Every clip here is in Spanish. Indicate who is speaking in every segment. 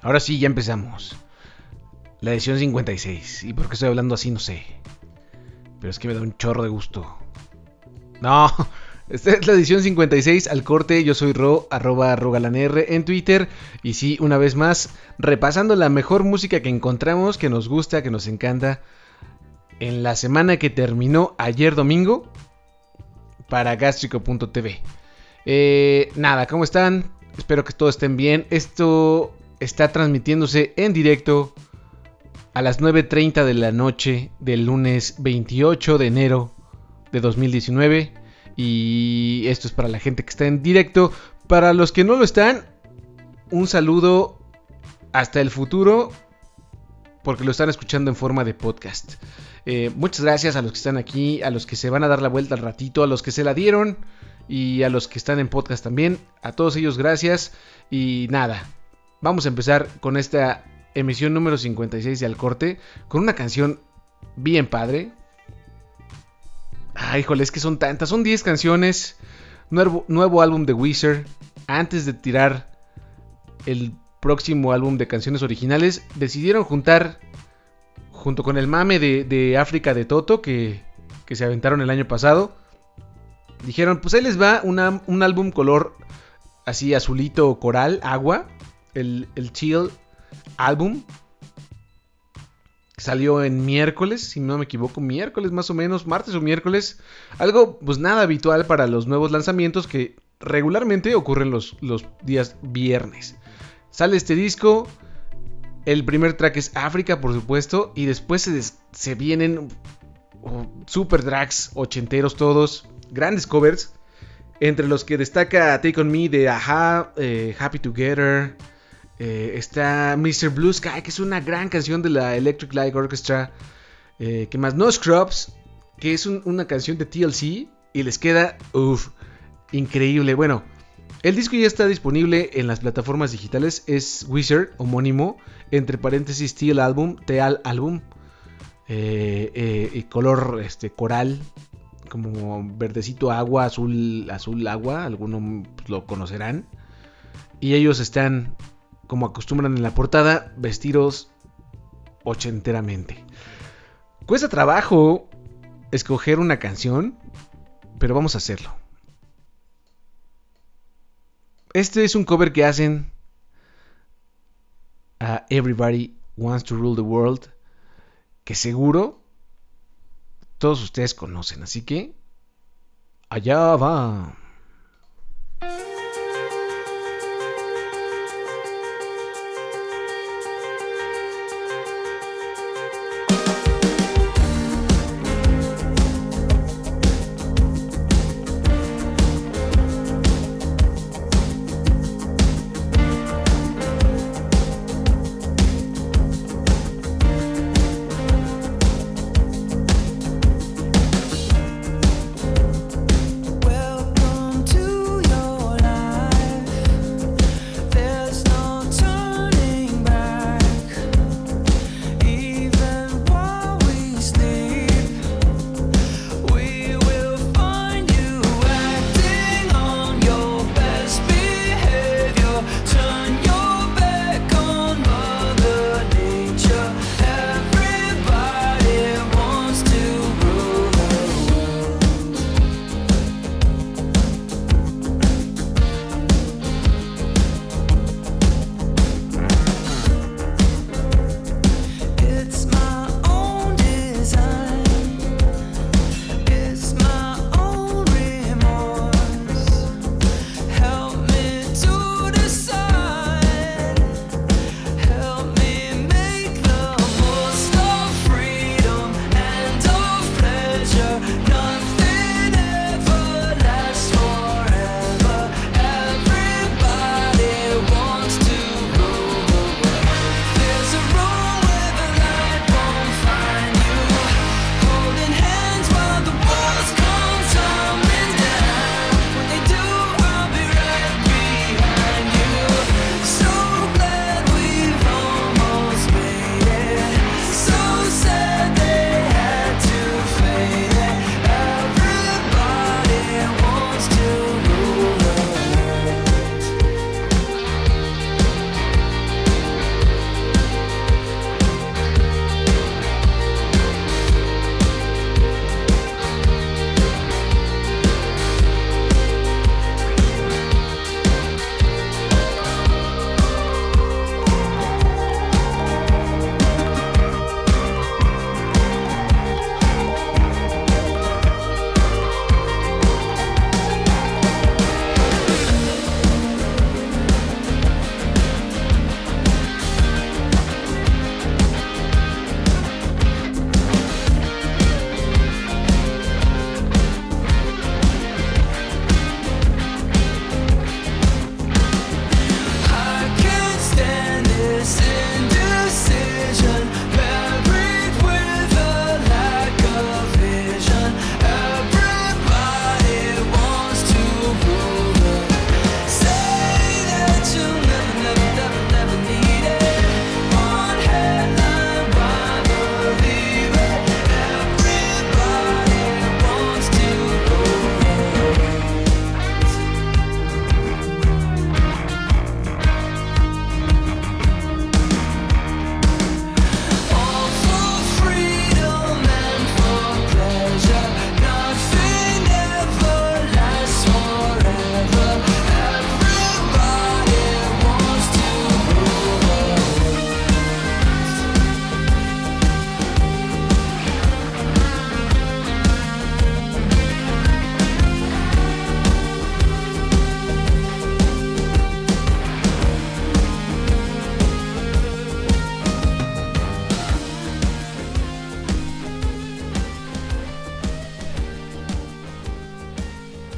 Speaker 1: Ahora sí, ya empezamos. La edición 56. ¿Y por qué estoy hablando así? No sé. Pero es que me da un chorro de gusto. No, esta es la edición 56 al corte. Yo soy Ro, arroba rogalanr en Twitter. Y sí, una vez más, repasando la mejor música que encontramos, que nos gusta, que nos encanta. En la semana que terminó ayer domingo para gastrico.tv. Eh, nada, ¿cómo están? Espero que todos estén bien. Esto está transmitiéndose en directo a las 9.30 de la noche del lunes 28 de enero de 2019. Y esto es para la gente que está en directo. Para los que no lo están, un saludo hasta el futuro. Porque lo están escuchando en forma de podcast. Eh, muchas gracias a los que están aquí, a los que se van a dar la vuelta al ratito, a los que se la dieron y a los que están en podcast también. A todos ellos gracias. Y nada, vamos a empezar con esta emisión número 56 de Al Corte, con una canción bien padre. Ay, híjole, es que son tantas, son 10 canciones. Nuevo, nuevo álbum de Weezer. Antes de tirar el próximo álbum de canciones originales, decidieron juntar, junto con el mame de, África de Toto, que, que se aventaron el año pasado, Dijeron, pues ahí les va un álbum color así azulito coral, agua. El, el Chill álbum. Salió en miércoles, si no me equivoco, miércoles más o menos, martes o miércoles. Algo pues nada habitual para los nuevos lanzamientos que regularmente ocurren los, los días viernes. Sale este disco, el primer track es África, por supuesto, y después se, se vienen oh, super drags ochenteros todos grandes covers, entre los que destaca Take On Me de Aja, eh, Happy Together, eh, está Mr. Blue Sky, que es una gran canción de la Electric Light Orchestra, eh, que más No Scrubs, que es una canción de TLC, y les queda, uff, increíble. Bueno, el disco ya está disponible en las plataformas digitales, es Wizard, homónimo, entre paréntesis TL Album, Teal Album, y color este, coral, como verdecito agua, azul, azul agua, algunos lo conocerán. Y ellos están, como acostumbran en la portada, vestidos ochenteramente. Cuesta trabajo escoger una canción, pero vamos a hacerlo. Este es un cover que hacen a Everybody Wants to Rule the World, que seguro todos ustedes conocen. Así que allá va.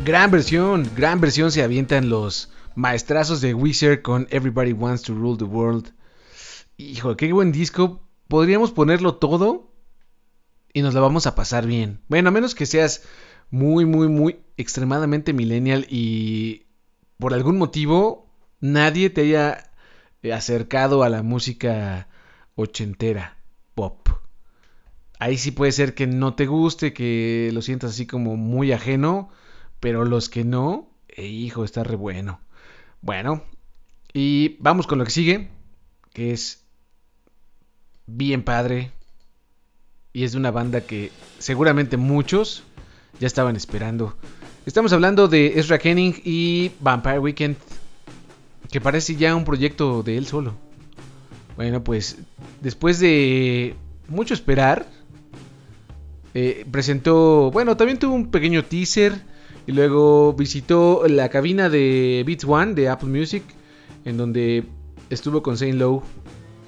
Speaker 1: Gran versión, gran versión se avientan los maestrazos de Wizard con Everybody Wants to Rule the World. Hijo, qué buen disco. Podríamos ponerlo todo y nos la vamos a pasar bien. Bueno, a menos que seas muy, muy, muy extremadamente millennial y por algún motivo nadie te haya acercado a la música ochentera, pop. Ahí sí puede ser que no te guste, que lo sientas así como muy ajeno, pero los que no, eh, hijo, está re bueno. Bueno, y vamos con lo que sigue, que es bien padre. Y es de una banda que seguramente muchos ya estaban esperando. Estamos hablando de Ezra Kenning y Vampire Weekend, que parece ya un proyecto de él solo. Bueno, pues después de mucho esperar, eh, presentó, bueno, también tuvo un pequeño teaser y luego visitó la cabina de Beats One de Apple Music, en donde estuvo con Saint Lowe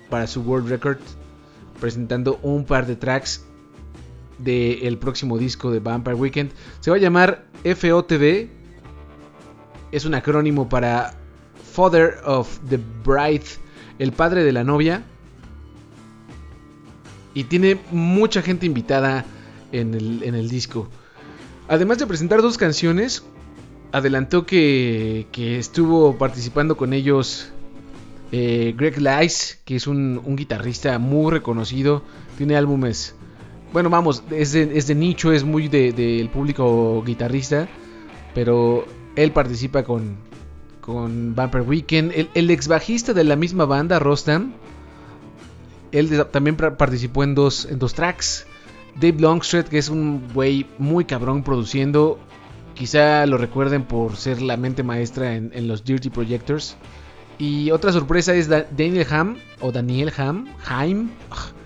Speaker 1: para su World Record, presentando un par de tracks del próximo disco de Vampire Weekend. Se va a llamar FOTD, es un acrónimo para Father of the Bride, el padre de la novia. Y tiene mucha gente invitada en el, en el disco. Además de presentar dos canciones, adelantó que, estuvo participando con ellos eh, Greg Lice, que es un, guitarrista muy reconocido. Tiene álbumes, bueno, vamos, es de, nicho, es muy del público guitarrista. Pero él participa con, con Vampire Weekend. El, ex bajista de la misma banda, Rostam, él también participó en dos, en dos tracks. Dave Longstreet, que es un güey muy cabrón produciendo. Quizá lo recuerden por ser la mente maestra en, los Dirty Projectors. Y otra sorpresa es Daniel Ham, o Daniel Ham, Haim.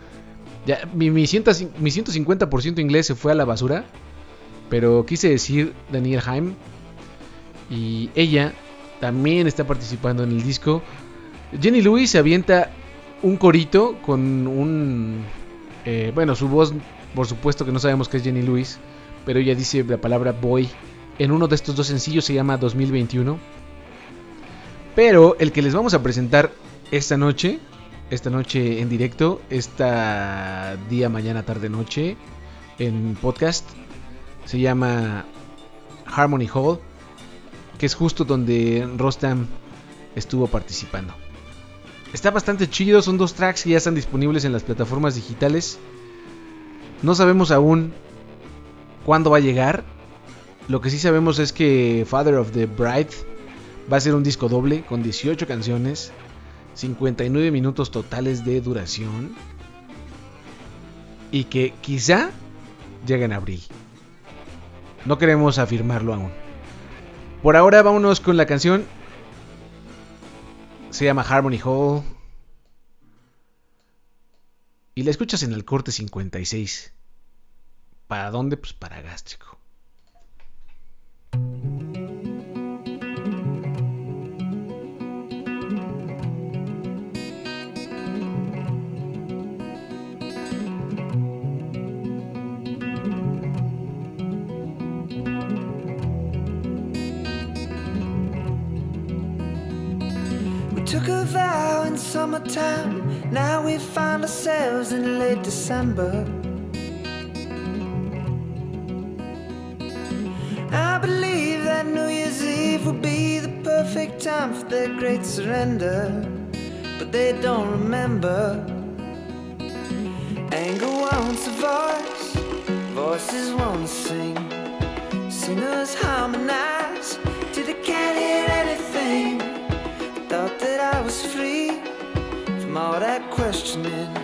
Speaker 1: Ya, mi, mi, 150% inglés se fue a la basura. Pero quise decir Daniel Haim. Y ella también está participando en el disco. Jenny Lewis se avienta un corito con un... Eh, bueno, su voz por supuesto que no sabemos qué es Jenny Lewis, pero ella dice la palabra boy. En uno de estos dos sencillos se llama 2021. Pero el que les vamos a presentar esta noche, esta noche en directo, esta día, mañana, tarde, noche, en podcast, se llama Harmony Hall, que es justo donde Rostam estuvo participando. Está bastante chido, son dos tracks que ya están disponibles en las plataformas digitales. No sabemos aún cuándo va a llegar. Lo que sí sabemos es que Father of the Bride va a ser un disco doble con 18 canciones, 59 minutos totales de duración y que quizá llegue en abril. No queremos afirmarlo aún. Por ahora vámonos con la canción. Se llama Harmony Hall. Y la escuchas en el corte 56. ¿Para dónde? Pues para gástrico.
Speaker 2: took a vow in summertime. Now we find ourselves in late December. I believe that New Year's Eve will be the perfect time for their great surrender. But they don't remember. Anger wants a voice, voices won't sing. Sinners harmonize till they can't hear anything Thought that I was free from all that questioning.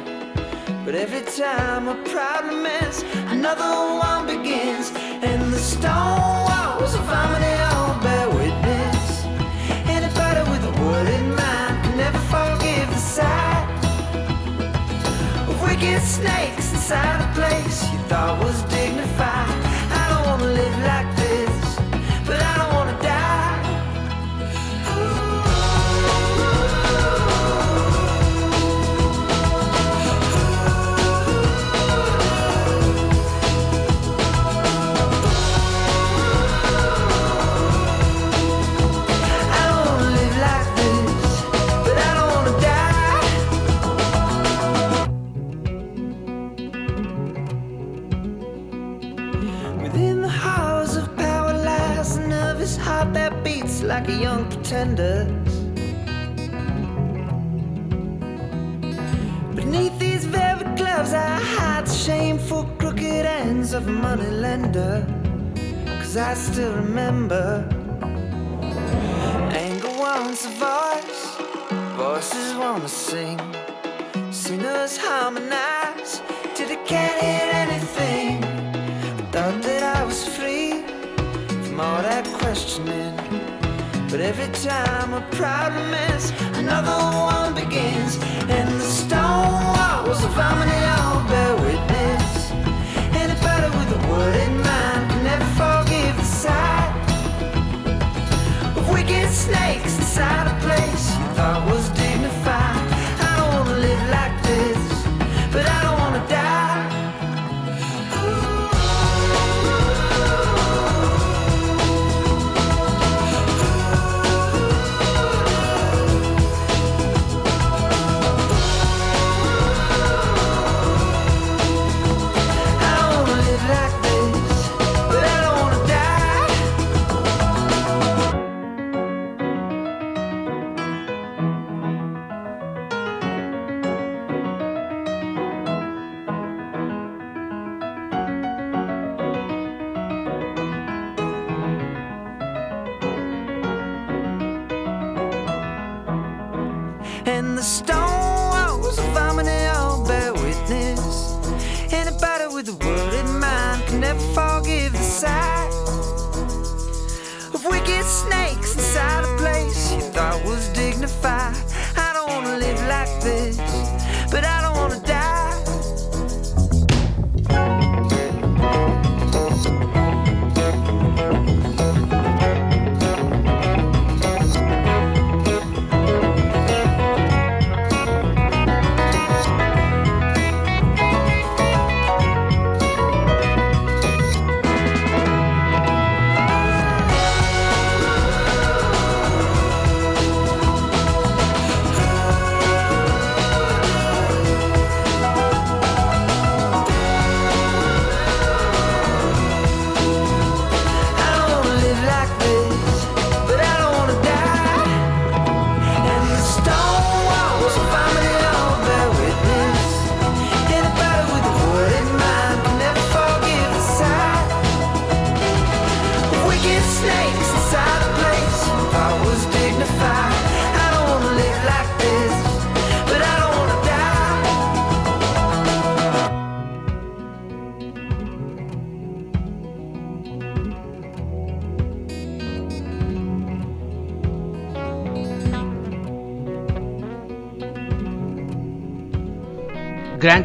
Speaker 2: But every time a problem ends, another one begins, and the stone walls of harmony all bear witness. Anybody with a word in mind can never forgive the sight of wicked snakes inside a place you thought was dignified.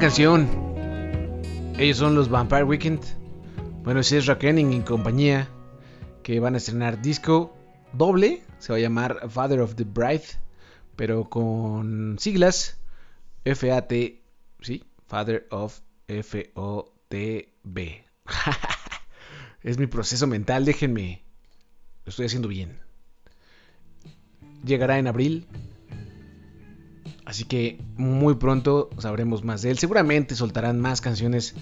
Speaker 1: Canción. Ellos son los Vampire Weekend. Bueno, ese es Rakening y compañía. Que van a estrenar disco doble. Se va a llamar Father of the Bride. Pero con siglas. F-A-T. Sí, Father of F-O-T-B. es mi proceso mental, déjenme. Lo estoy haciendo bien. Llegará en abril. Así que muy pronto sabremos más de él. Seguramente soltarán más canciones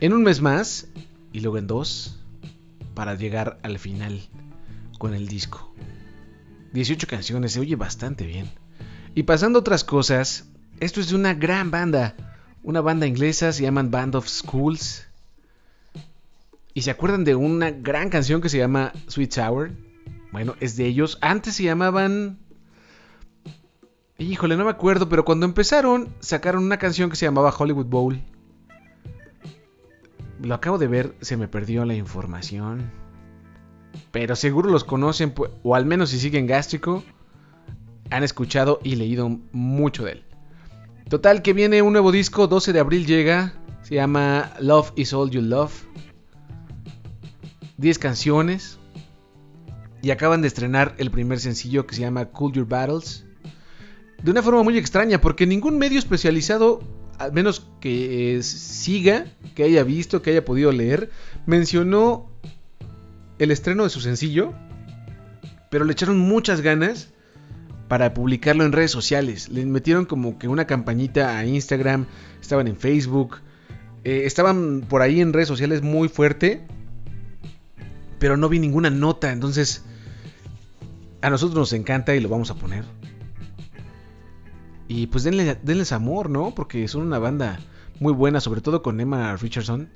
Speaker 1: en un mes más y luego en dos para llegar al final con el disco. 18 canciones, se oye bastante bien. Y pasando a otras cosas, esto es de una gran banda. Una banda inglesa, se llaman Band of Schools. ¿Y se acuerdan de una gran canción que se llama Sweet Sour? Bueno, es de ellos. Antes se llamaban Híjole, no me acuerdo, pero cuando empezaron sacaron una canción que se llamaba Hollywood Bowl. Lo acabo de ver, se me perdió la información. Pero seguro los conocen, o al menos si siguen Gástrico, han escuchado y leído mucho de él. Total, que viene un nuevo disco, 12 de abril llega, se llama Love is All You Love. 10 canciones. Y acaban de estrenar el primer sencillo que se llama Cool Your Battles de una forma muy extraña, porque ningún medio especializado, al menos que eh, siga, que haya visto, que haya podido leer, mencionó el estreno de su sencillo, pero le echaron muchas ganas para publicarlo en redes sociales. Le metieron como que una campañita a Instagram, estaban en Facebook, eh, estaban por ahí en redes sociales muy fuerte, pero no vi ninguna nota, entonces A nosotros nos encanta y lo vamos a poner. Y pues denle, denles amor, ¿no? Porque son una banda muy buena, sobre todo con Emma Richardson.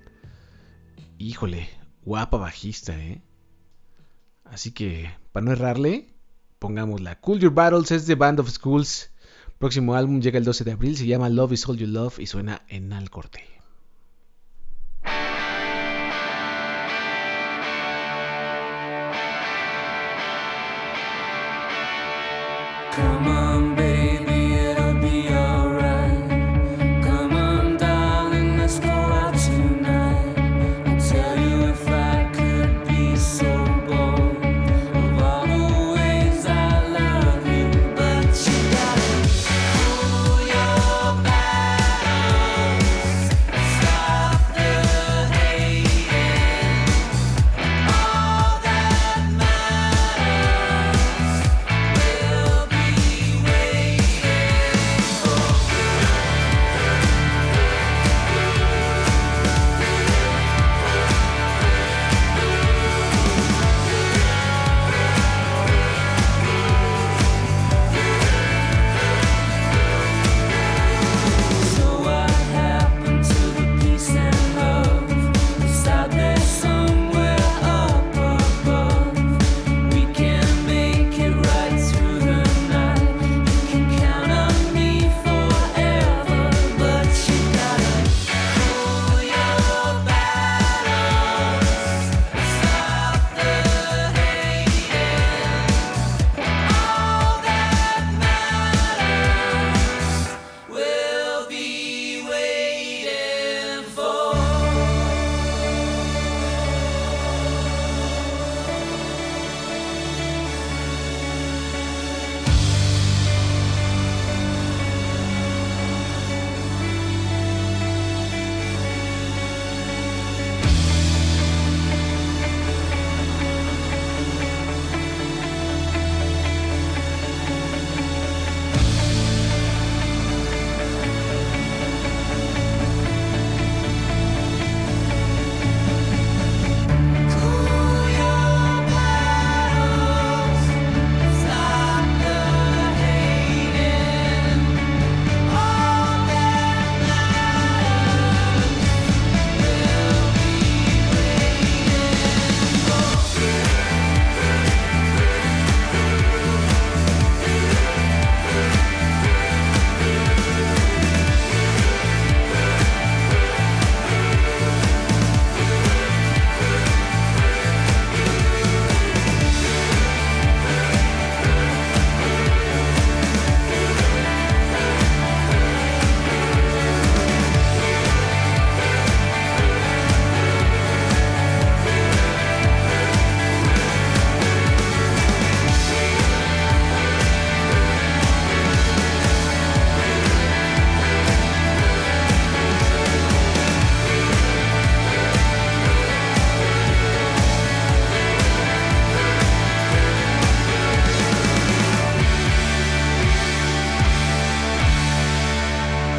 Speaker 1: Híjole, guapa bajista, ¿eh? Así que, para no errarle, pongamos la Cool Your Battles es de Band of Schools. Próximo álbum llega el 12 de abril, se llama Love is All You Love y suena en al corte.
Speaker 3: Come on,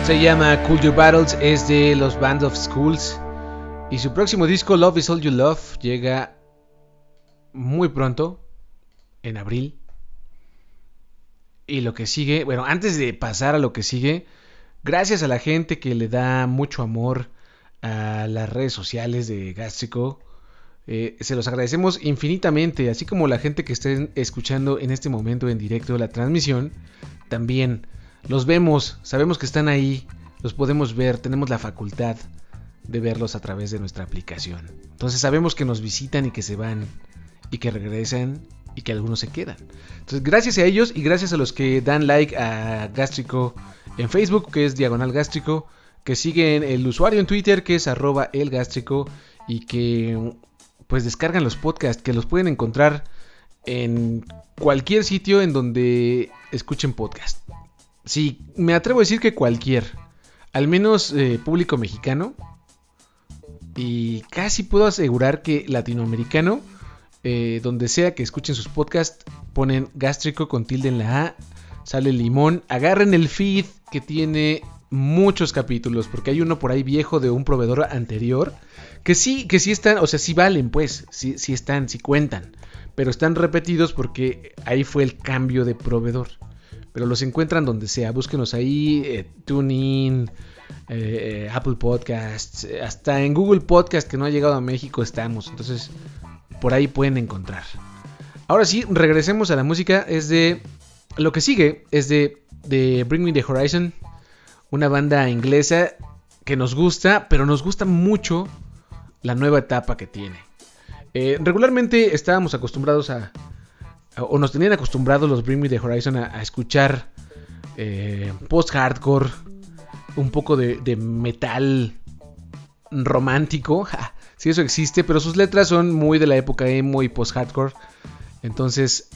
Speaker 1: Se llama Cool Your Battles, es de los Band of Schools. Y su próximo disco, Love is All You Love, llega muy pronto, en abril. Y lo que sigue, bueno, antes de pasar a lo que sigue, gracias a la gente que le da mucho amor a las redes sociales de Gástrico. eh, se los agradecemos infinitamente, así como la gente que esté escuchando en este momento en directo la transmisión, también los vemos, sabemos que están ahí, los podemos ver, tenemos la facultad de verlos a través de nuestra aplicación. Entonces sabemos que nos visitan y que se van y que regresan y que algunos se quedan. Entonces gracias a ellos y gracias a los que dan like a Gástrico en Facebook, que es Diagonal Gástrico, que siguen el usuario en Twitter, que es arroba el gástrico, y que pues descargan los podcasts, que los pueden encontrar en cualquier sitio en donde escuchen podcast. Sí, me atrevo a decir que cualquier, al menos eh, público mexicano, y casi puedo asegurar que latinoamericano, eh, donde sea que escuchen sus podcasts, ponen gástrico con tilde en la A, sale limón, agarren el feed que tiene muchos capítulos, porque hay uno por ahí viejo de un proveedor anterior, que sí, que sí están, o sea, sí valen, pues, sí, sí están, sí cuentan, pero están repetidos porque ahí fue el cambio de proveedor. Pero los encuentran donde sea, búsquenos ahí, eh, TuneIn, eh, eh, Apple Podcasts, hasta en Google Podcast que no ha llegado a México estamos, entonces por ahí pueden encontrar. Ahora sí, regresemos a la música, es de... Lo que sigue es de, de Bring Me the Horizon, una banda inglesa que nos gusta, pero nos gusta mucho la nueva etapa que tiene. Regularmente estábamos acostumbrados a, o nos tenían acostumbrados los Bring Me the Horizon a, escuchar eh, post-hardcore, un poco de, de metal romántico, si eso existe, pero sus letras son muy de la época emo y post-hardcore. Entonces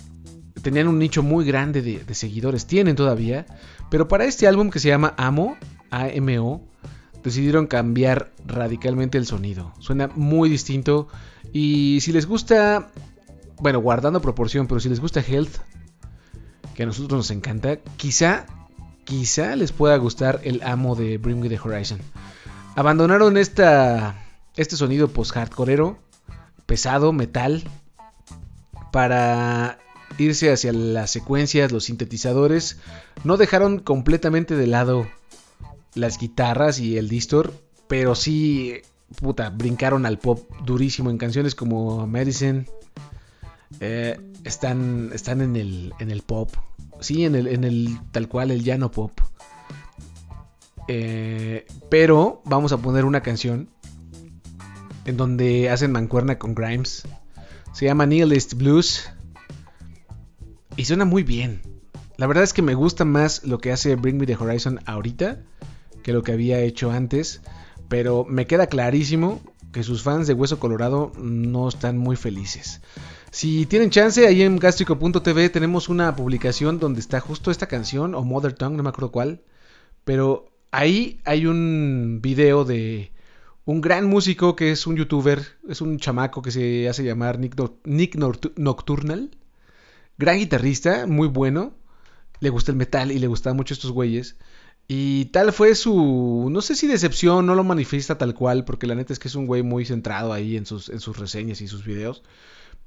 Speaker 1: tenían un nicho muy grande de, de, seguidores, tienen todavía. Pero para este álbum que se llama Amo, A-M-O, decidieron cambiar radicalmente el sonido. Suena muy distinto. Y si les gusta, bueno, guardando proporción, pero si les gusta Health, que a nosotros nos encanta, quizá, quizá les pueda gustar el Amo de Bring Me the Horizon. Abandonaron esta, este sonido post-hardcoreero, pesado, metal, para irse hacia las secuencias, los sintetizadores. No dejaron completamente de lado las guitarras y el distor, pero sí, puta, brincaron al pop durísimo en canciones como Medicine. Eh, están, están en el, en el pop. Sí, en el, en el tal cual, el llano pop. Eh, pero vamos a poner una canción en donde hacen mancuerna con Grimes. Se llama Nihilist Blues. Y suena muy bien. La verdad es que me gusta más lo que hace Bring Me the Horizon ahorita que lo que había hecho antes. Pero me queda clarísimo que sus fans de Hueso Colorado no están muy felices. Si tienen chance, ahí en gastrico.tv tenemos una publicación donde está justo esta canción, o Mother Tongue, no me acuerdo cuál. Pero ahí hay un video de un gran músico que es un youtuber, es un chamaco que se hace llamar Nick, Nick Nocturnal. Gran guitarrista, muy bueno. Le gusta el metal y le gustan mucho estos güeyes. Y tal fue su, no sé si decepción, no lo manifiesta tal cual, porque la neta es que es un güey muy centrado ahí en sus, en sus reseñas y sus videos.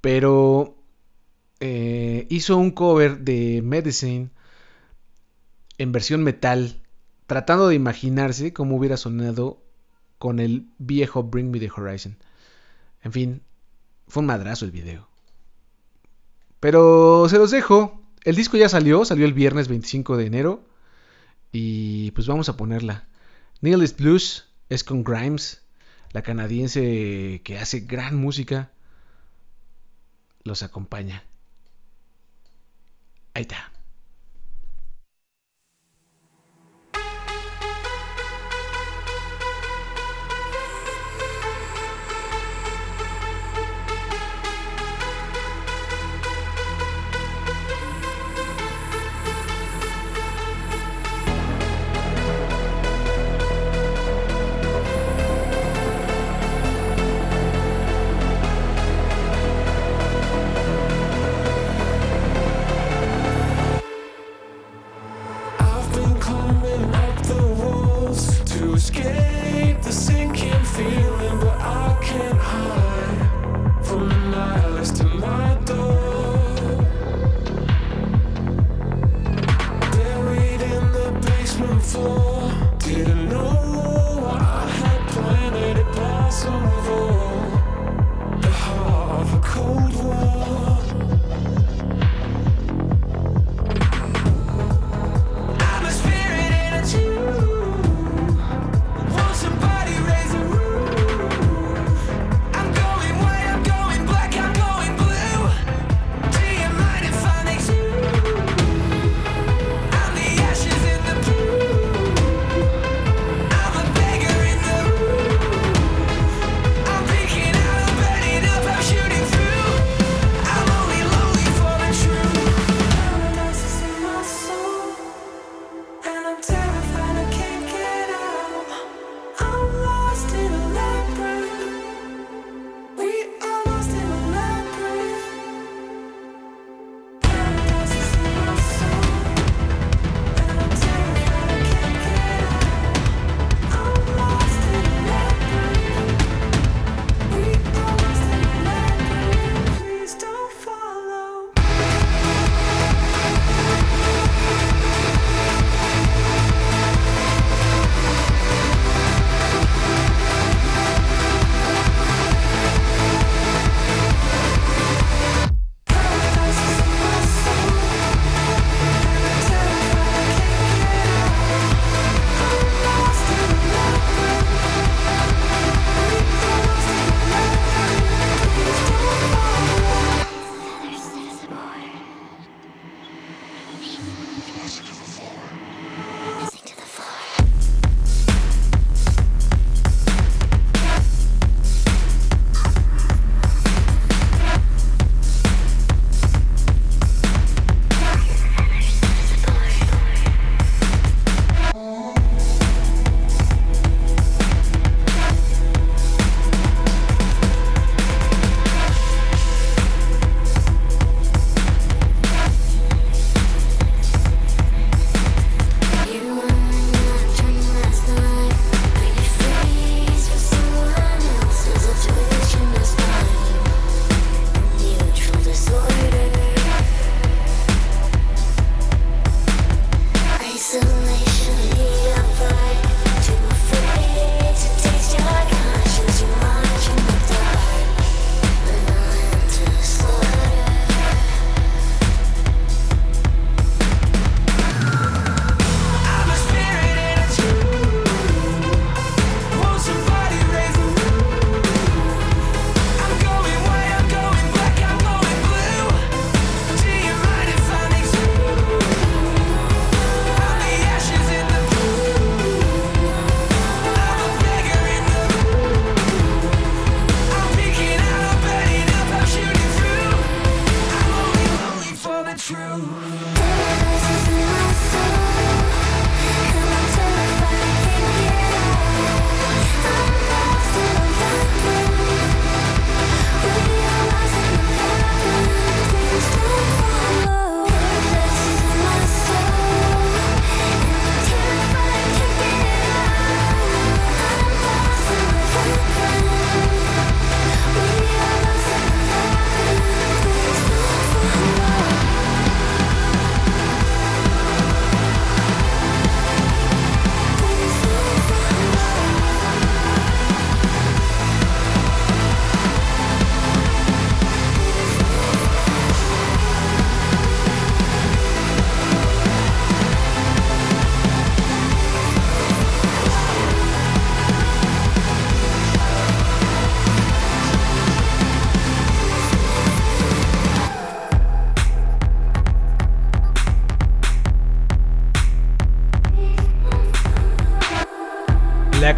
Speaker 1: Pero eh, hizo un cover de Medicine en versión metal, tratando de imaginarse cómo hubiera sonado con el viejo Bring Me the Horizon. En fin, fue un madrazo el video. Pero se los dejo. El disco ya salió, salió el viernes 25 de enero. Y pues vamos a ponerla. Nihilist Blues es con Grimes, la canadiense que hace gran música. Los acompaña. Ahí está. scared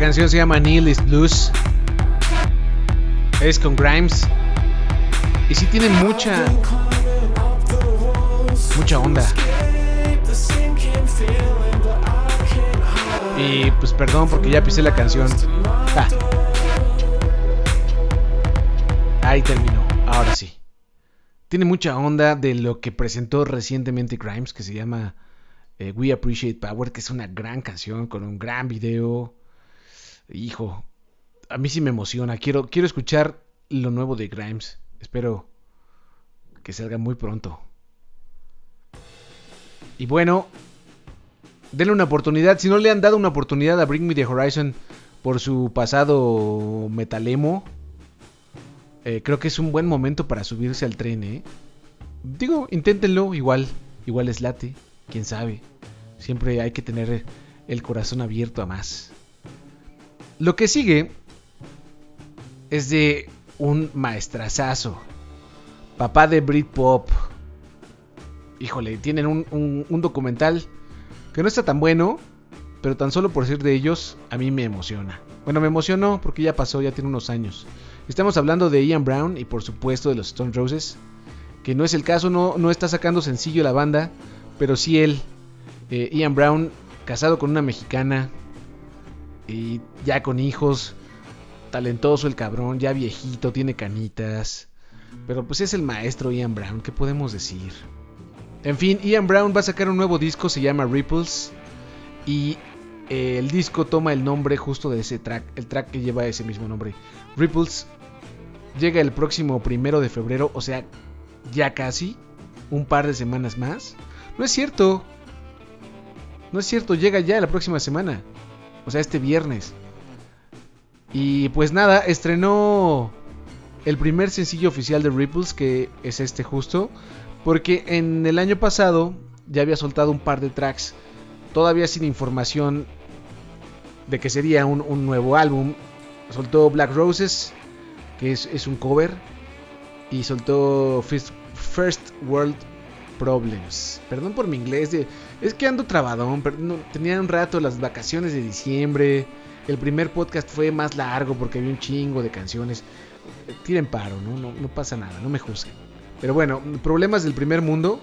Speaker 1: canción se llama Neil is Blues. Es con Grimes. Y sí tiene mucha. Mucha onda. Y pues perdón porque ya pisé la canción. Ah. Ahí terminó. Ahora sí. Tiene mucha onda de lo que presentó recientemente Grimes, que se llama eh, We Appreciate Power, que es una gran canción con un gran video. Hijo, a mí sí me emociona. Quiero, quiero escuchar lo nuevo de Grimes. Espero que salga muy pronto. Y bueno, denle una oportunidad. Si no le han dado una oportunidad a Bring Me the Horizon por su pasado metalemo, eh, creo que es un buen momento para subirse al tren, ¿eh? Digo, inténtenlo, igual, igual es late, quién sabe. Siempre hay que tener el corazón abierto a más. Lo que sigue es de un maestrazazo. Papá de Britpop. Híjole, tienen un, un- documental que no está tan bueno, pero tan solo por ser de ellos, a mí me emociona. Bueno, me emocionó porque ya pasó, ya tiene unos años. Estamos hablando de Ian Brown y por supuesto de los Stone Roses, que no es el caso, no, no está sacando sencillo la banda, pero sí él, eh, Ian Brown, casado con una mexicana y ya con hijos, talentoso el cabrón, ya viejito, tiene canitas, pero pues es el maestro Ian Brown, ¿qué podemos decir? En fin, Ian Brown va a sacar un nuevo disco, se llama Ripples, y eh, el disco toma el nombre justo de ese track, el track que lleva ese mismo nombre. Ripples llega el próximo primero de febrero, o sea, ya casi, un par de semanas más. No es cierto, no es cierto, llega ya la próxima semana, o sea, este viernes. Y pues nada, estrenó el primer sencillo oficial de Ripples, que es este justo, porque en el año pasado ya había soltado un par de tracks, todavía sin información de que sería un, un nuevo álbum. Soltó Black Roses, que es, es un cover, y soltó First, First World Problems. Perdón por mi inglés, de- es que ando trabadón, pero no- tenía un rato las vacaciones de diciembre. El primer podcast fue más largo porque había un chingo de canciones. Tiren paro, ¿no? No, pasa nada, no me juzguen. Pero bueno, problemas del primer mundo,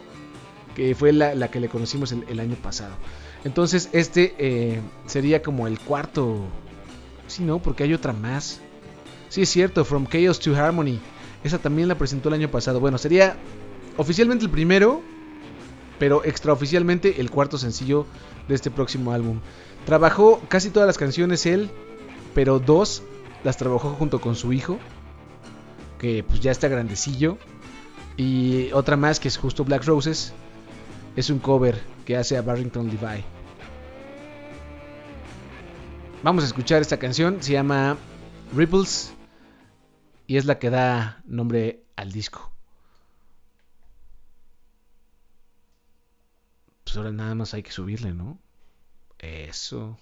Speaker 1: que fue la, que le conocimos el, el año pasado. Entonces este eh, sería como el cuarto... Sí, no, porque hay otra más. Sí, es cierto, From Chaos to Harmony. Esa también la presentó el año pasado. Bueno, sería oficialmente el primero, pero extraoficialmente el cuarto sencillo de este próximo álbum. Trabajó casi todas las canciones él, pero dos las trabajó junto con su hijo, que pues ya está grandecillo. Y otra más que es justo Black Roses, es un cover que hace a Barrington Levi. Vamos a escuchar esta canción, se llama Ripples y es la que da nombre al disco. Pues ahora nada más hay que subirle, ¿no? Eso.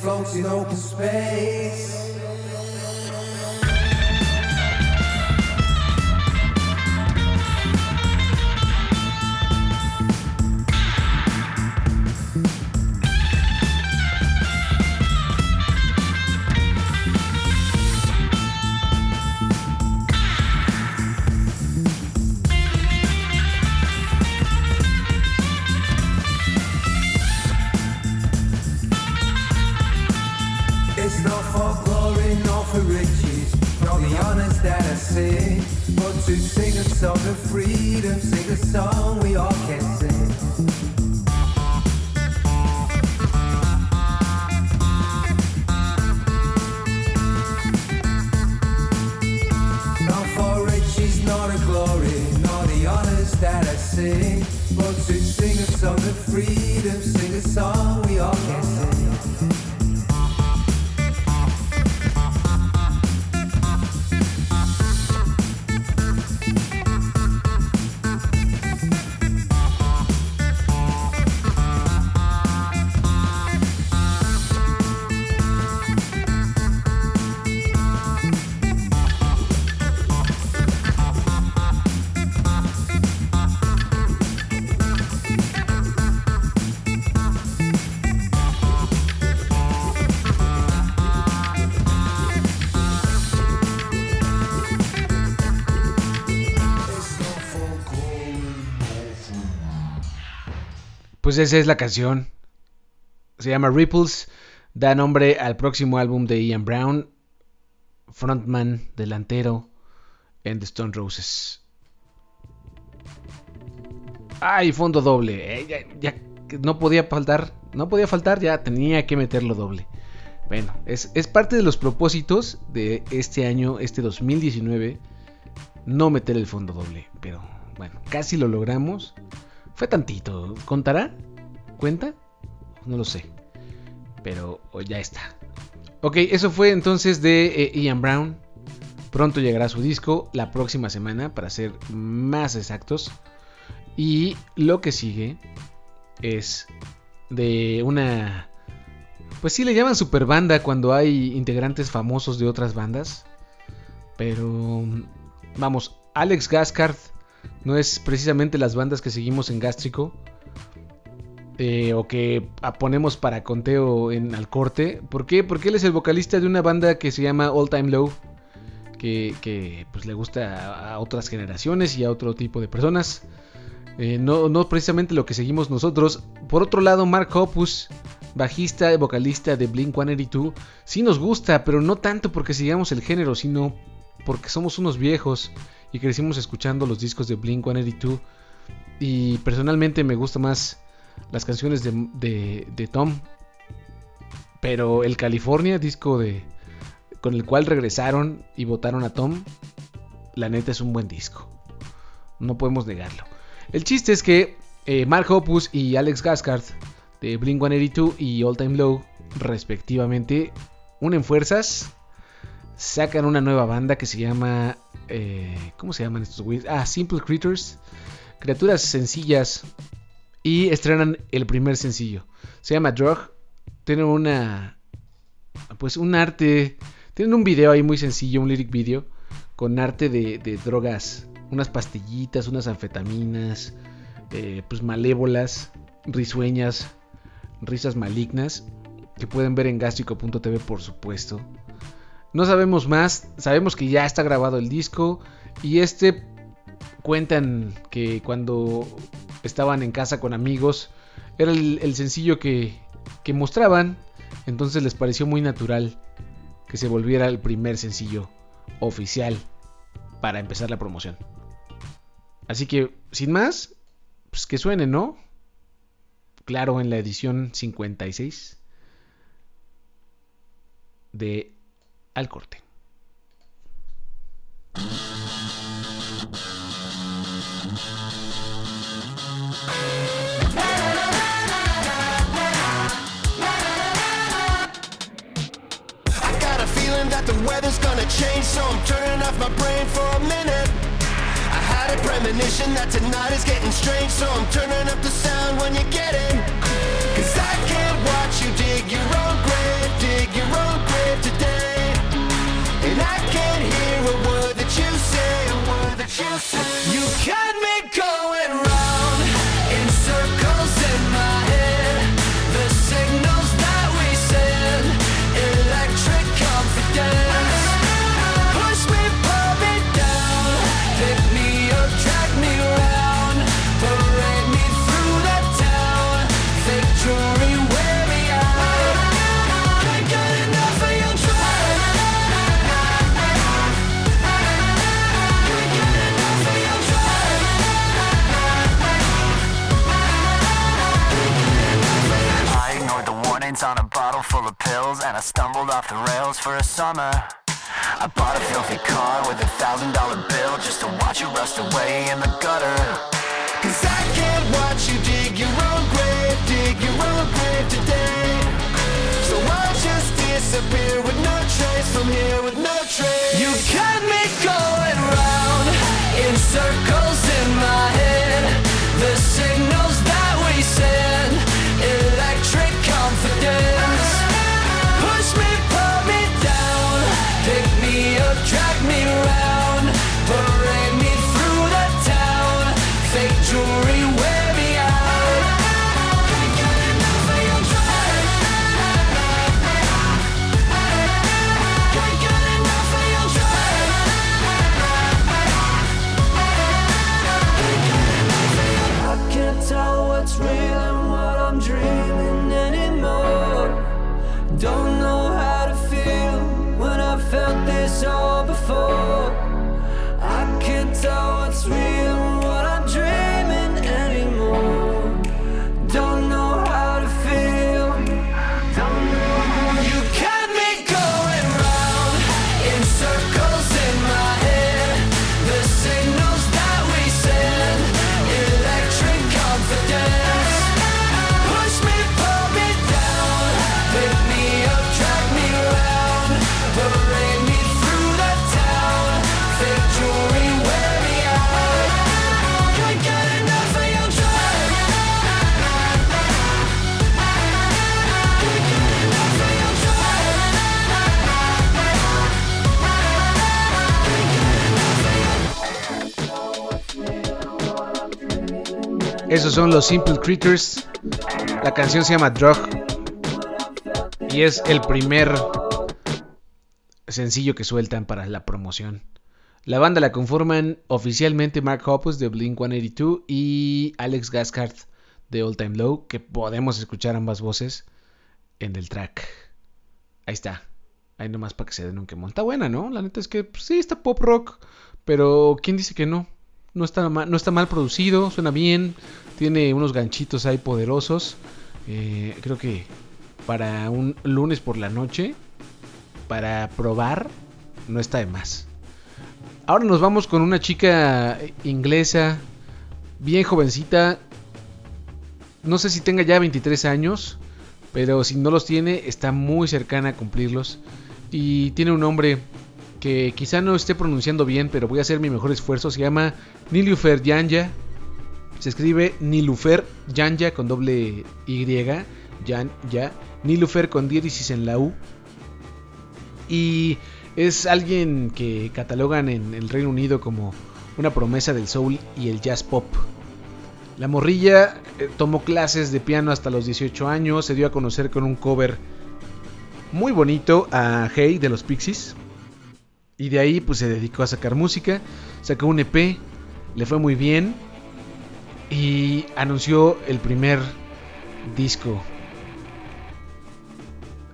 Speaker 2: Floats in open space. Not for glory, nor for riches, nor the honors that I sing, but to sing a song of freedom, sing a song we all can sing. That I sing, but to sing a song of freedom,
Speaker 1: Esa es la canción. Se llama Ripples. Da nombre al próximo álbum de Ian Brown, frontman delantero en The Stone Roses. Ay, fondo doble. eh, ya, ya no podía faltar. No podía faltar, ya tenía que meterlo doble. Bueno, es, es parte de los propósitos de este año, este 2019, no meter el fondo doble. Pero bueno, casi lo logramos. Fue tantito. ¿Contará? ¿Cuenta? No lo sé. Pero oh, ya está. Ok, eso fue entonces de eh, Ian Brown. Pronto llegará su disco, la próxima semana, para ser más exactos. Y lo que sigue es de una... Pues sí le llaman super banda cuando hay integrantes famosos de otras bandas. Pero... Vamos, Alex Gascard no es precisamente las bandas que seguimos en Gástrico. Eh, o que ponemos para conteo en al corte. ¿Por qué? Porque él es el vocalista de una banda que se llama All Time Low. Que, pues le gusta a, a otras generaciones y a otro tipo de personas. Eh, no, no precisamente lo que seguimos nosotros. Por otro lado, Mark Hoppus, bajista y vocalista de Blink 182, sí nos gusta, pero no tanto porque sigamos el género, sino porque somos unos viejos y crecimos escuchando los discos de Blink 182. Y personalmente me gusta más las canciones de, de- Tom. Pero el California, disco de con el cual regresaron y votaron a Tom, la neta es un buen disco. No podemos negarlo. El chiste es que eh, Mark Hoppus y Alex Gascard de Blink 182 y All Time Low, respectivamente, unen fuerzas, sacan una nueva banda que se llama. eh, ¿Cómo se llaman estos güeyes? Ah, Simple Creatures. Criaturas sencillas. Y estrenan el primer sencillo. Se llama Drug. Tienen una. Pues un arte. Tienen un video ahí muy sencillo, un lyric video. Con arte de, de drogas. Unas pastillitas, unas anfetaminas. eh, pues malévolas. Risueñas. Risas malignas. Que pueden ver en gástrico.tv, por supuesto. No sabemos más. Sabemos que ya está grabado el disco. Y este cuentan que cuando estaban en casa con amigos era el, sencillo que, que mostraban. Entonces les pareció muy natural que se volviera el primer sencillo oficial para empezar la promoción. Así que, sin más, pues que suene, ¿no? Claro, en la edición 56 de Al Corte.
Speaker 4: Change, so I'm turning off my brain for a minute. I had a premonition that tonight is getting strange, so I'm turning up the sound when you get it. Cause I can't watch you dig your own grave, dig your own grave today. And I can't hear a word that you say, a word that you say. You got the
Speaker 5: rails for a summer. I bought a filthy car with a thousand dollar bill just to watch it rust away in the gutter.
Speaker 4: Cause I can't watch you dig your own grave, dig your own grave today. So I'll just disappear with no trace from here with no trace. You got me going round in circles in my head. The signals that we send, electric confidence.
Speaker 1: Esos son los Simple Creatures. La canción se llama Drug. Y es el primer sencillo que sueltan para la promoción. La banda la conforman oficialmente Mark Hoppus de Blink 182 y Alex Gascard de All Time Low, que podemos escuchar ambas voces en el track. Ahí está. Ahí nomás para que se den un quemón. Está buena, ¿no? La neta es que pues, sí, está pop rock. Pero ¿quién dice que no? No está, ma- no está mal producido, suena bien. Tiene unos ganchitos ahí poderosos. Eh, creo que para un lunes por la noche, para probar, no está de más. Ahora nos vamos con una chica inglesa, bien jovencita. no sé si tenga ya 23 años, pero si no los tiene, está muy cercana a cumplirlos. Y tiene un nombre que quizá no esté pronunciando bien, pero voy a hacer mi mejor esfuerzo. Se llama Nilufer Yanya. Se escribe Nilufer Yanya con doble Y. Yan, ya. Nilufer con diéresis en la U. Y es alguien que catalogan en el Reino Unido como una promesa del soul y el jazz pop. La morrilla eh, tomó clases de piano hasta los 18 años, se dio a conocer con un cover muy bonito a Hey de los Pixies. Y de ahí pues se dedicó a sacar música, sacó un EP, le fue muy bien y anunció el primer disco.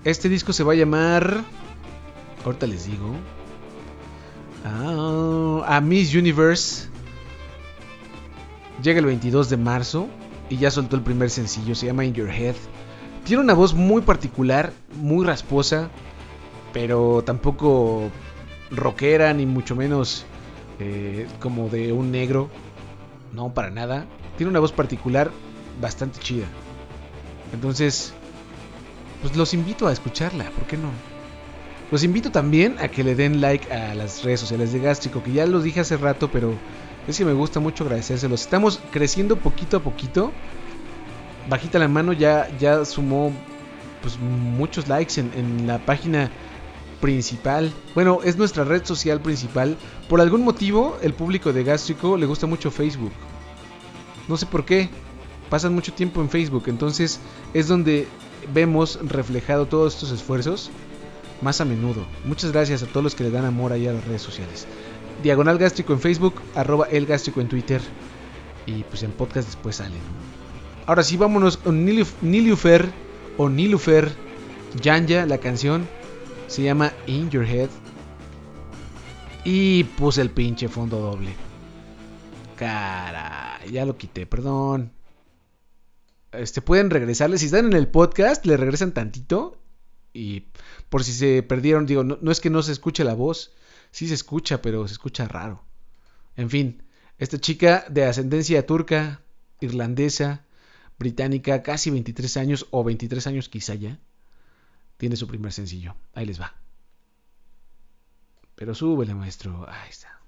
Speaker 1: Este disco se va a llamar... Ahorita les digo. Ah, a Miss Universe. Llega el 22 de marzo y ya soltó el primer sencillo, se llama In Your Head. Tiene una voz muy particular, muy rasposa, pero tampoco rockera, ni mucho menos eh, como de un negro. No, para nada. Tiene una voz particular bastante chida. Entonces, pues los invito a escucharla, ¿por qué no? Los invito también a que le den like a las redes sociales de Gástrico, que ya los dije hace rato, pero es que me gusta mucho agradecérselos. Estamos creciendo poquito a poquito. Bajita la mano ya, ya sumó pues, muchos likes en, en la página principal. Bueno, es nuestra red social principal. Por algún motivo, el público de Gástrico le gusta mucho Facebook. No sé por qué. Pasan mucho tiempo en Facebook. Entonces es donde vemos reflejado todos estos esfuerzos más a menudo. Muchas gracias a todos los que le dan amor ahí a las redes sociales. Diagonal Gástrico en Facebook, arroba el gástrico en Twitter. Y pues en podcast después sale. ¿no? Ahora sí, vámonos con Niluf- Nilufer o Nilufer Yanya, la canción. Se llama In Your Head. Y puse el pinche fondo doble. Cara, ya lo quité, perdón. Este pueden regresarle. Si están en el podcast, le regresan tantito. Y por si se perdieron, digo, no, no es que no se escuche la voz. Sí se escucha, pero se escucha raro. En fin, esta chica de ascendencia turca, irlandesa, británica, casi 23 años o 23 años quizá ya, tiene su primer sencillo. Ahí les va. Pero súbele, maestro. Ahí está.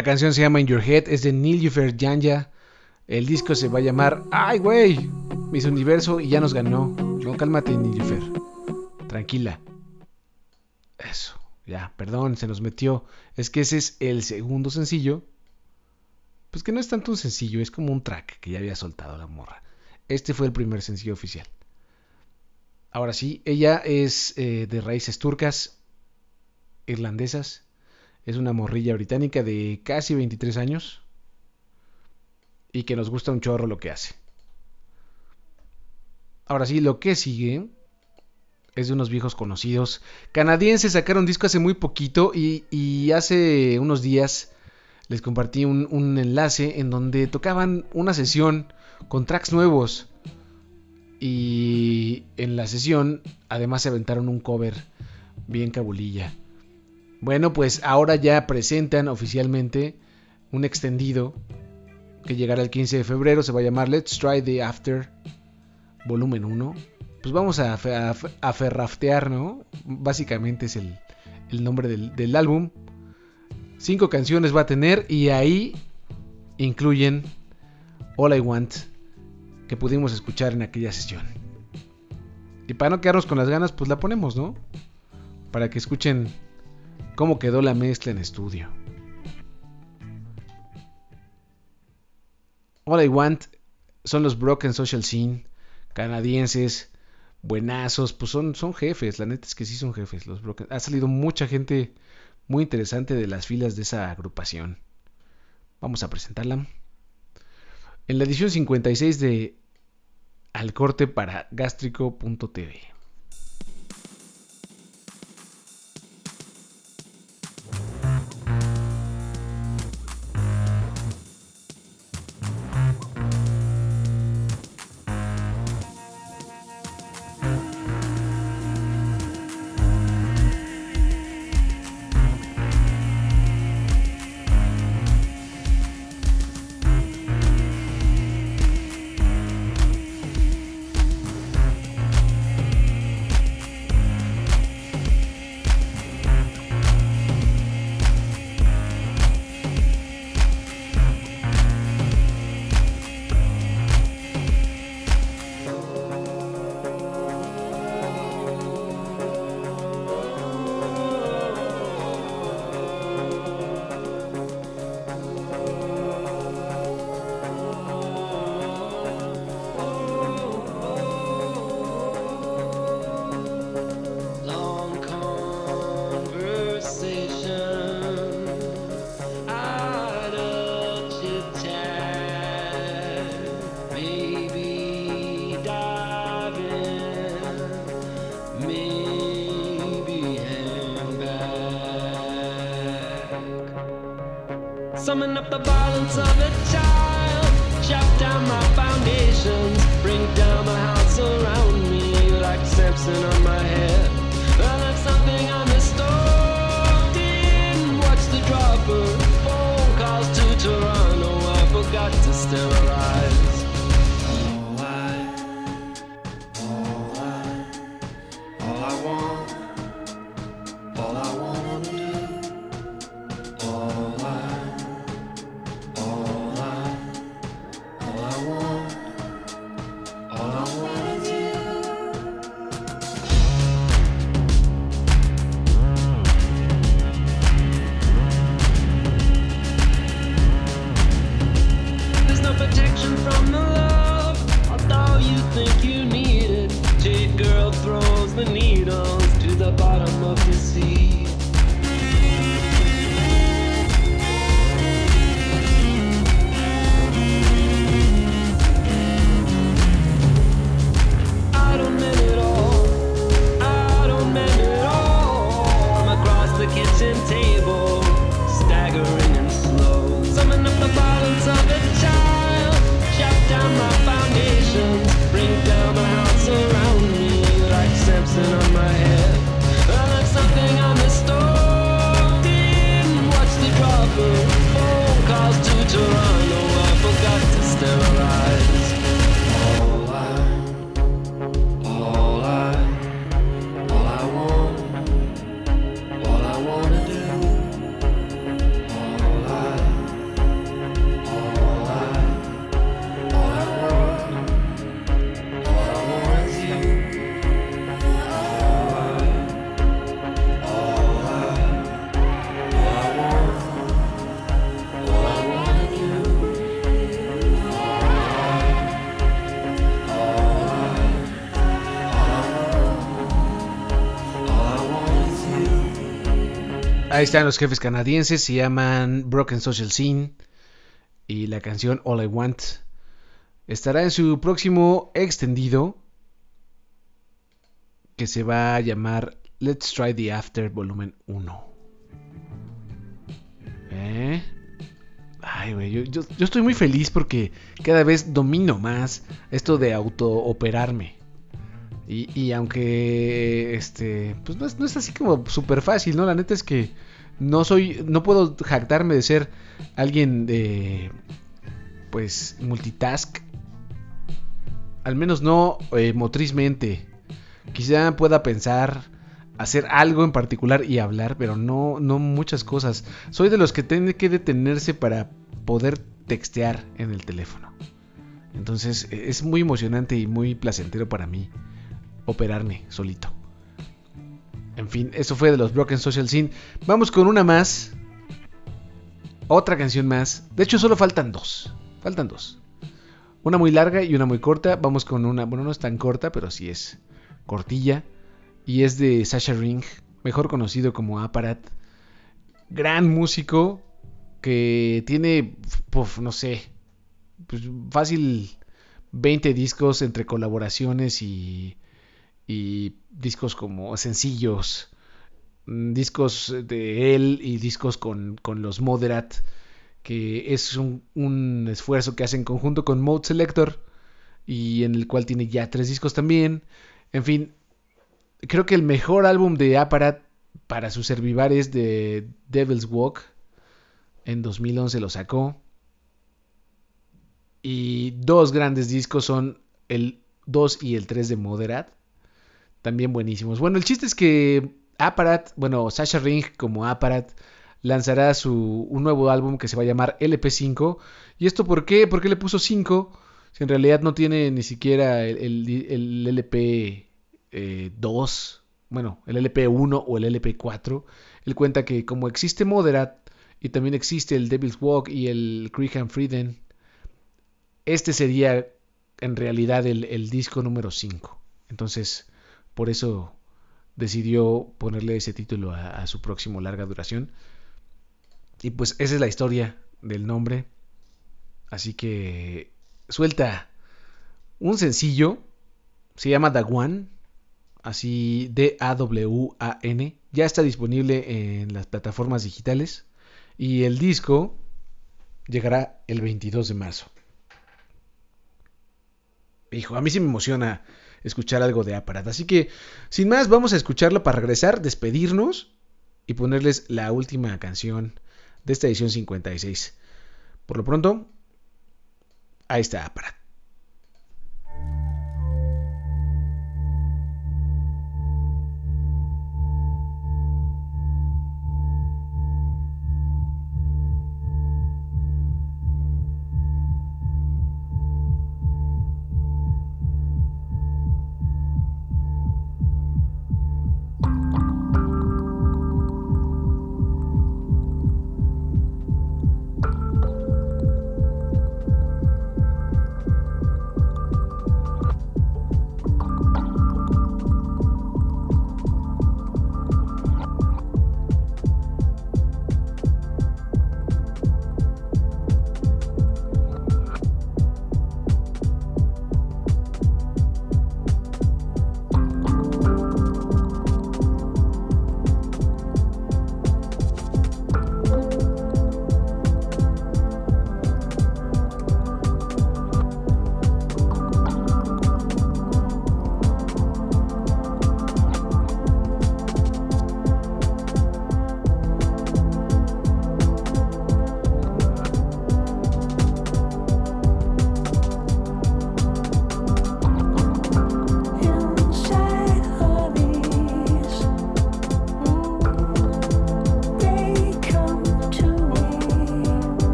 Speaker 1: La canción se llama In Your Head, es de Nilüfer Yanya. El disco se va a llamar ¡Ay, güey! Miss Universo y ya nos ganó. No, cálmate, Nilüfer. Tranquila. Eso, ya, perdón, se nos metió. Es que ese es el segundo sencillo. Pues que no es tanto un sencillo, es como un track que ya había soltado la morra. Este fue el primer sencillo oficial. Ahora sí, ella es eh, de raíces turcas, irlandesas. Es una morrilla británica de casi 23 años. Y que nos gusta un chorro lo que hace. Ahora sí, lo que sigue es de unos viejos conocidos. Canadienses sacaron disco hace muy poquito y, hace unos días les compartí un, un enlace en donde tocaban una sesión con tracks nuevos. Y en la sesión además se aventaron un cover bien cabulilla. Bueno, pues ahora ya presentan oficialmente un extendido que llegará el 15 de febrero. Se va a llamar Let's Try the After, volumen 1. Pues vamos a, fe- a, fe- a ferraftear, ¿no? Básicamente es el, el nombre del, del álbum. Cinco canciones va a tener y ahí incluyen All I Want que pudimos escuchar en aquella sesión. Y para no quedarnos con las ganas, pues la ponemos, ¿no? Para que escuchen cómo quedó la mezcla en estudio. All I Want son los Broken Social Scene, canadienses, buenazos, pues son, son jefes, la neta es que sí son jefes. Los Broken. Ha salido mucha gente muy interesante de las filas de esa agrupación. Vamos a presentarla. En la edición 56 de Al corte para gástrico.tv.
Speaker 3: Summon up the violence of a child, chop down my foundations, bring down the house around me like Samson on my head. I like something undistorted. Watch the dropper, phone calls to Toronto. I forgot to sterilize.
Speaker 1: Ahí están los jefes canadienses, se llaman Broken Social Scene y la canción All I Want estará en su próximo extendido que se va a llamar Let's Try the After Volumen 1. ¿Eh? Ay, güey, yo, estoy muy feliz porque cada vez domino más esto de autooperarme. Y, y aunque, este, pues no es, no es así como súper fácil, ¿no? La neta es que no soy, no puedo jactarme de ser alguien de, pues, multitask. Al menos no eh, motrizmente. Quizá pueda pensar, hacer algo en particular y hablar, pero no, no muchas cosas. Soy de los que tiene que detenerse para poder textear en el teléfono. Entonces eh, es muy emocionante y muy placentero para mí operarme solito. En fin, eso fue de los Broken Social Scene. Vamos con una más. Otra canción más. De hecho, solo faltan dos. Faltan dos. Una muy larga y una muy corta. Vamos con una. Bueno, no es tan corta, pero sí es cortilla. Y es de Sasha Ring, mejor conocido como Aparat. Gran músico que tiene, no sé, pues fácil 20 discos entre colaboraciones y, y discos como sencillos. mm, Discos de él y discos con, con los Moderat, que es un, esfuerzo que hace en conjunto con Mode Selector y en el cual tiene ya tres discos también. En fin, creo que el mejor álbum de Aparat para su servivar es de Devil's Walk. En 2011 lo sacó. Y dos grandes discos son el 2 y el 3 de Moderat. También buenísimos. Bueno, el chiste es que Aparat, bueno, Sasha Ring como Aparat lanzará su, un nuevo álbum que se va a llamar LP5. ¿Y esto por qué? ¿Por qué le puso 5? Si en realidad no tiene ni siquiera el, el- el LP eh, 2, bueno, el LP1 o el LP4. Él cuenta que como existe Moderat y también existe el Devil's Walk y el Crehan Frieden, este sería en realidad el, el disco número 5. Entonces, por eso decidió ponerle ese título a, su próximo larga duración. Y pues esa es la historia del nombre. Así que suelta un sencillo. Se llama Dawan. Así D-A-W-A-N. Ya está disponible en las plataformas digitales. Y el disco llegará el 22 de marzo. Hijo, a mí sí me emociona escuchar algo de Aparat. Así que, sin más, vamos a escucharlo para regresar, despedirnos y ponerles la última canción de esta edición 56. Por lo pronto, ahí está Aparat.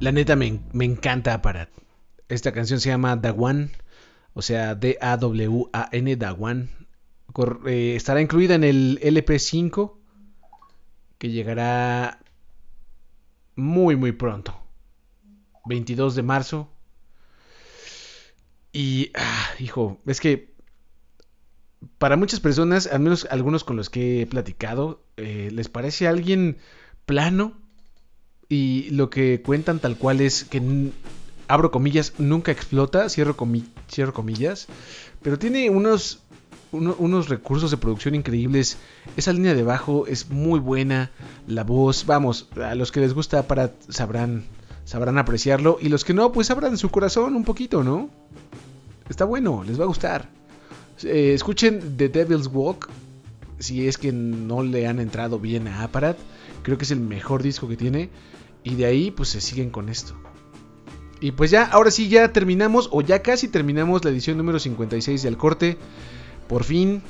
Speaker 1: La neta me, me encanta Aparat. Esta canción se llama Dawan, o sea, D-A-W-A-N, Dawan. Eh, estará incluida en el LP5, que llegará muy, muy pronto. 22 de marzo. Y, ah, hijo, es que para muchas personas, al menos algunos con los que he platicado, eh, les parece alguien plano y lo que cuentan tal cual es que, abro comillas, nunca explota, cierro, comi- cierro comillas, pero tiene unos, uno- unos recursos de producción increíbles. Esa línea de bajo es muy buena, la voz, vamos, a los que les gusta para sabrán, sabrán apreciarlo y los que no, pues abran su corazón un poquito, ¿no? Está bueno, les va a gustar. Eh, escuchen The Devil's Walk. Si es que no le han entrado bien a Aparat. Creo que es el mejor disco que tiene. Y de ahí pues se siguen con esto. Y pues ya, ahora sí ya terminamos. O ya casi terminamos la edición número 56 de Al Corte. Por fin.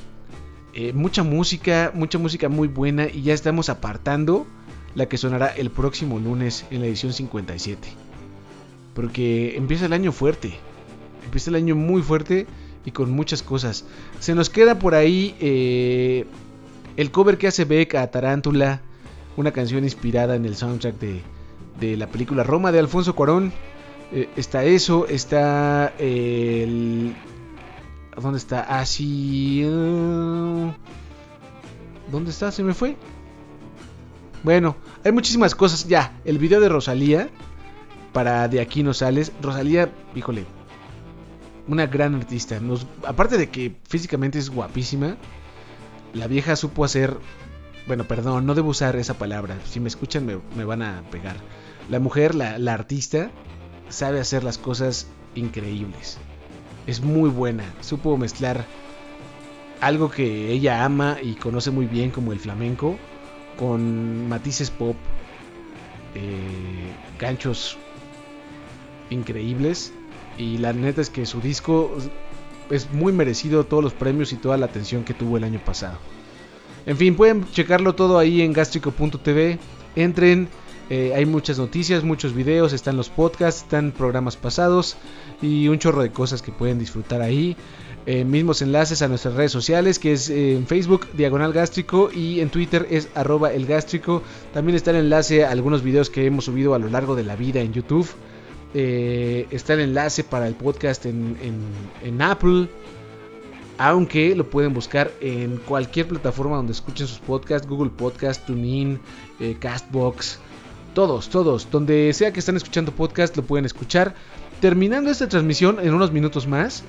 Speaker 1: eh, mucha música. Mucha música muy buena. Y ya estamos apartando la que sonará el próximo lunes en la edición 57. Porque empieza el año fuerte. Empieza el año muy fuerte y con muchas cosas. Se nos queda por ahí eh, el cover que hace Beck a Tarántula, una canción inspirada en el soundtrack de, de la película Roma de Alfonso Cuarón. Eh, está eso, está eh, el... ¿Dónde está? Así... ¿Dónde está? Se me fue. Bueno, hay muchísimas cosas. Ya, el video de Rosalía. Para De aquí no sales. Rosalía, híjole, una gran artista. Nos, aparte de que físicamente es guapísima, la vieja supo hacer. Bueno, perdón, no debo usar esa palabra. Si me escuchan me, me van a pegar. La mujer, la, artista, sabe hacer las cosas increíbles. Es muy buena. Supo mezclar algo que ella ama y conoce muy bien como el flamenco con matices pop, eh, ganchos increíbles y la neta es que su disco es muy merecido todos los premios y toda la atención que tuvo el año pasado. En fin, pueden checarlo todo ahí en gastrico.tv. Entren, eh, hay muchas noticias, muchos videos, están los podcasts, están programas pasados y un chorro de cosas que pueden disfrutar ahí. Eh, mismos enlaces a nuestras redes sociales, que es eh, en Facebook, Diagonal Gástrico, y en Twitter es arroba el gástrico. También está el enlace a algunos videos que hemos subido a lo largo de la vida en YouTube. Está el enlace para el podcast en, en- Apple. Aunque lo pueden buscar en cualquier plataforma donde escuchen sus podcasts, Google Podcast, TuneIn, Castbox, todos, todos, donde sea que están escuchando podcast lo pueden escuchar. Terminando esta transmisión en unos minutos más,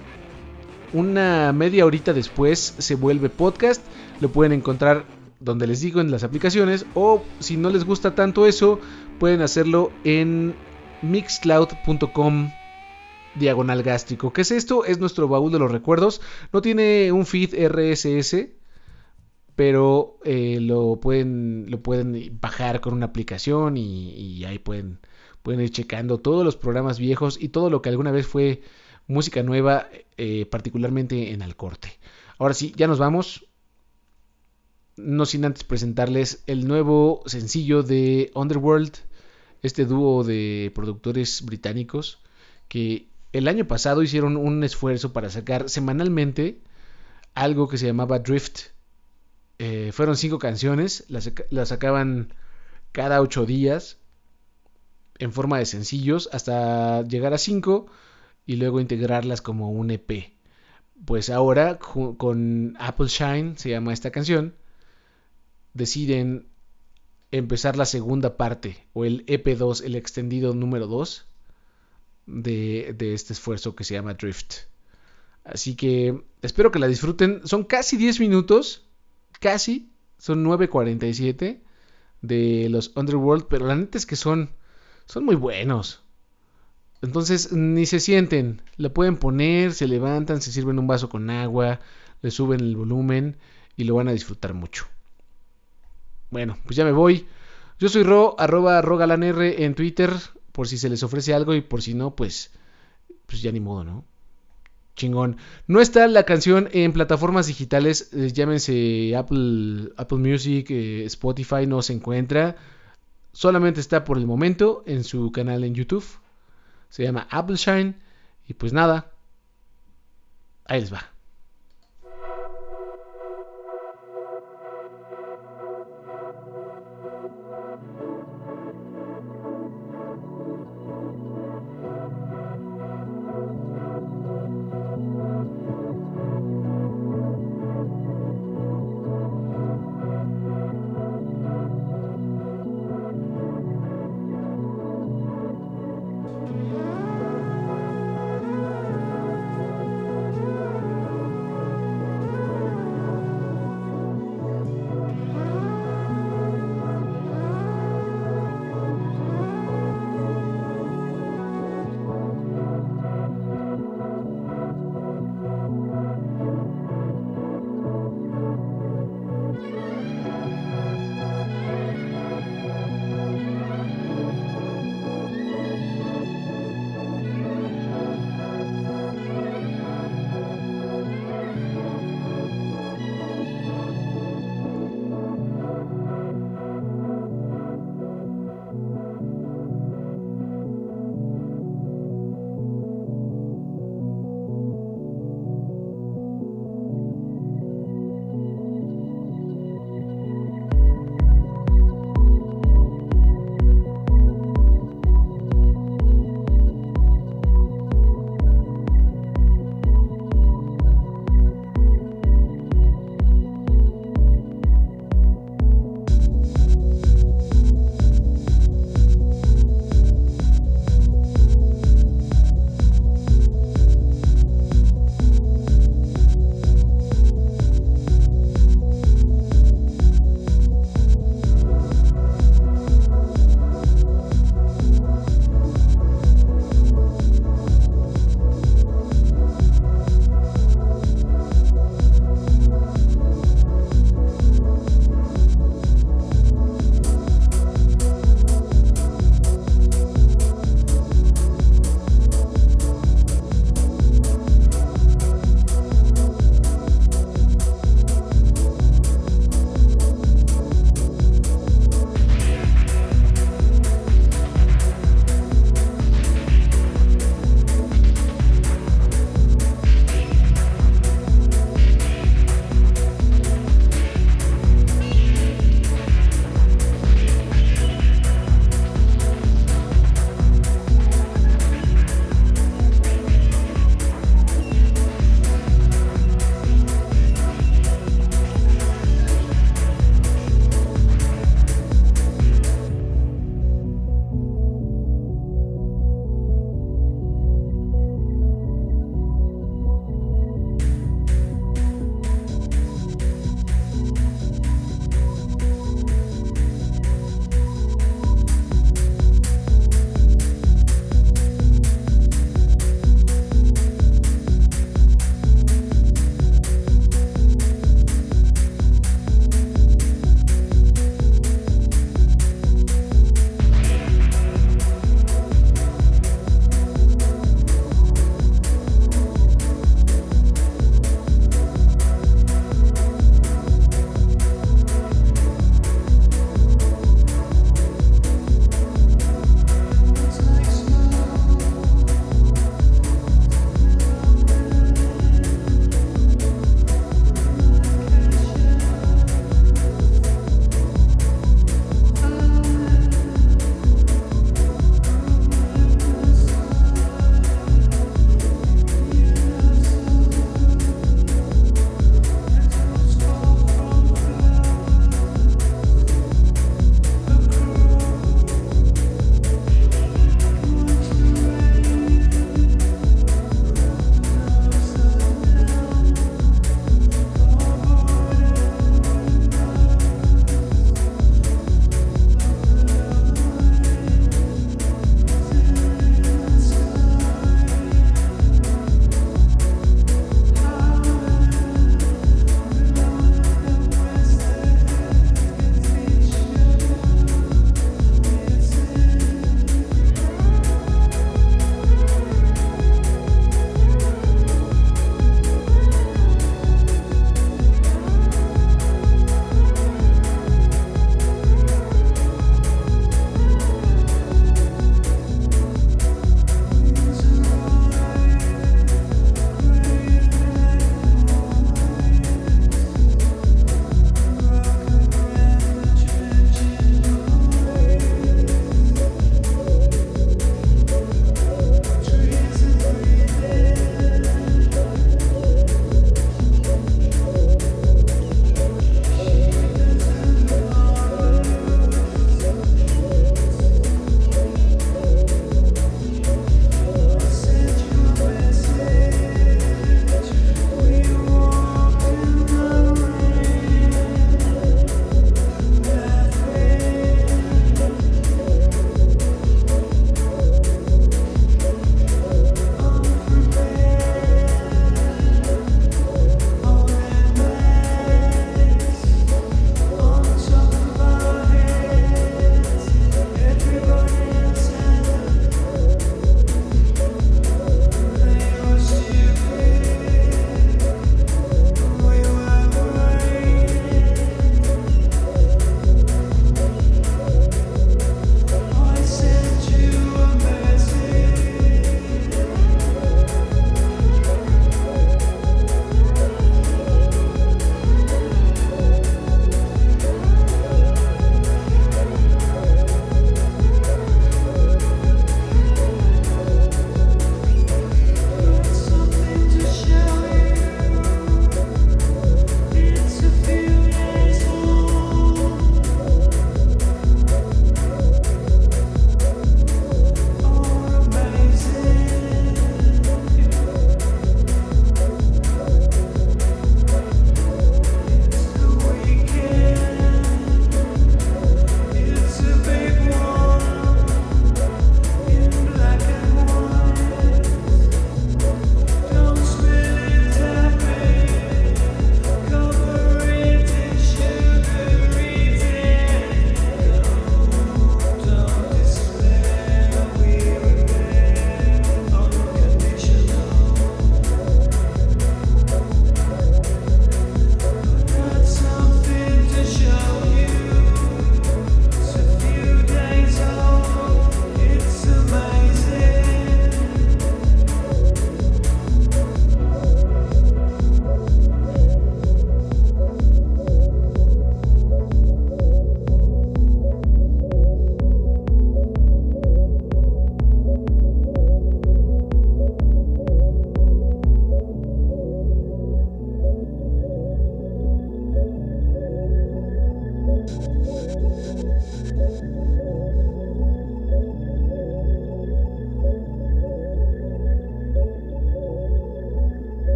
Speaker 1: una media horita después se vuelve podcast, lo pueden encontrar donde les digo en las aplicaciones o si no les gusta tanto eso, pueden hacerlo en mixcloud.com diagonal gástrico. ¿Qué es esto? Es nuestro baúl de los recuerdos. No tiene un feed RSS, pero eh, lo, pueden, lo pueden bajar con una aplicación y, ahí pueden, pueden ir checando todos los programas viejos y todo lo que alguna vez fue música nueva, eh, particularmente en Alcorte. Ahora sí, ya nos vamos. No sin antes presentarles el nuevo sencillo de Underworld, este dúo de productores británicos que el año pasado hicieron un esfuerzo para sacar semanalmente algo que se llamaba Drift. Eh, fueron cinco canciones, las, saca- las sacaban cada ocho días en forma de sencillos hasta llegar a cinco y luego integrarlas como un EP. Pues ahora con Apple Shine se llama esta canción, deciden empezar la segunda parte o el EP2, el extendido número 2 de, de este esfuerzo que se llama Drift. Así que espero que la disfruten. Son casi 10 minutos, casi, son 9.47 de los Underworld, pero la neta es que son, son muy buenos. Entonces ni se sienten, la pueden poner, se levantan, se sirven un vaso con agua, le suben el volumen y lo van a disfrutar mucho. Bueno, pues ya me voy. Yo soy Ro, arroba rogalanr en Twitter, por si se les ofrece algo y por si no, pues, pues ya ni modo, ¿no? Chingón. No está la canción en plataformas digitales, eh, llámense Apple, Apple Music, eh, Spotify, no se encuentra. Solamente está por el momento en su canal en YouTube. Se llama Appleshine. Y pues nada. Ahí les va.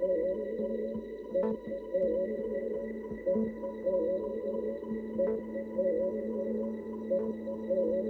Speaker 3: Thank you.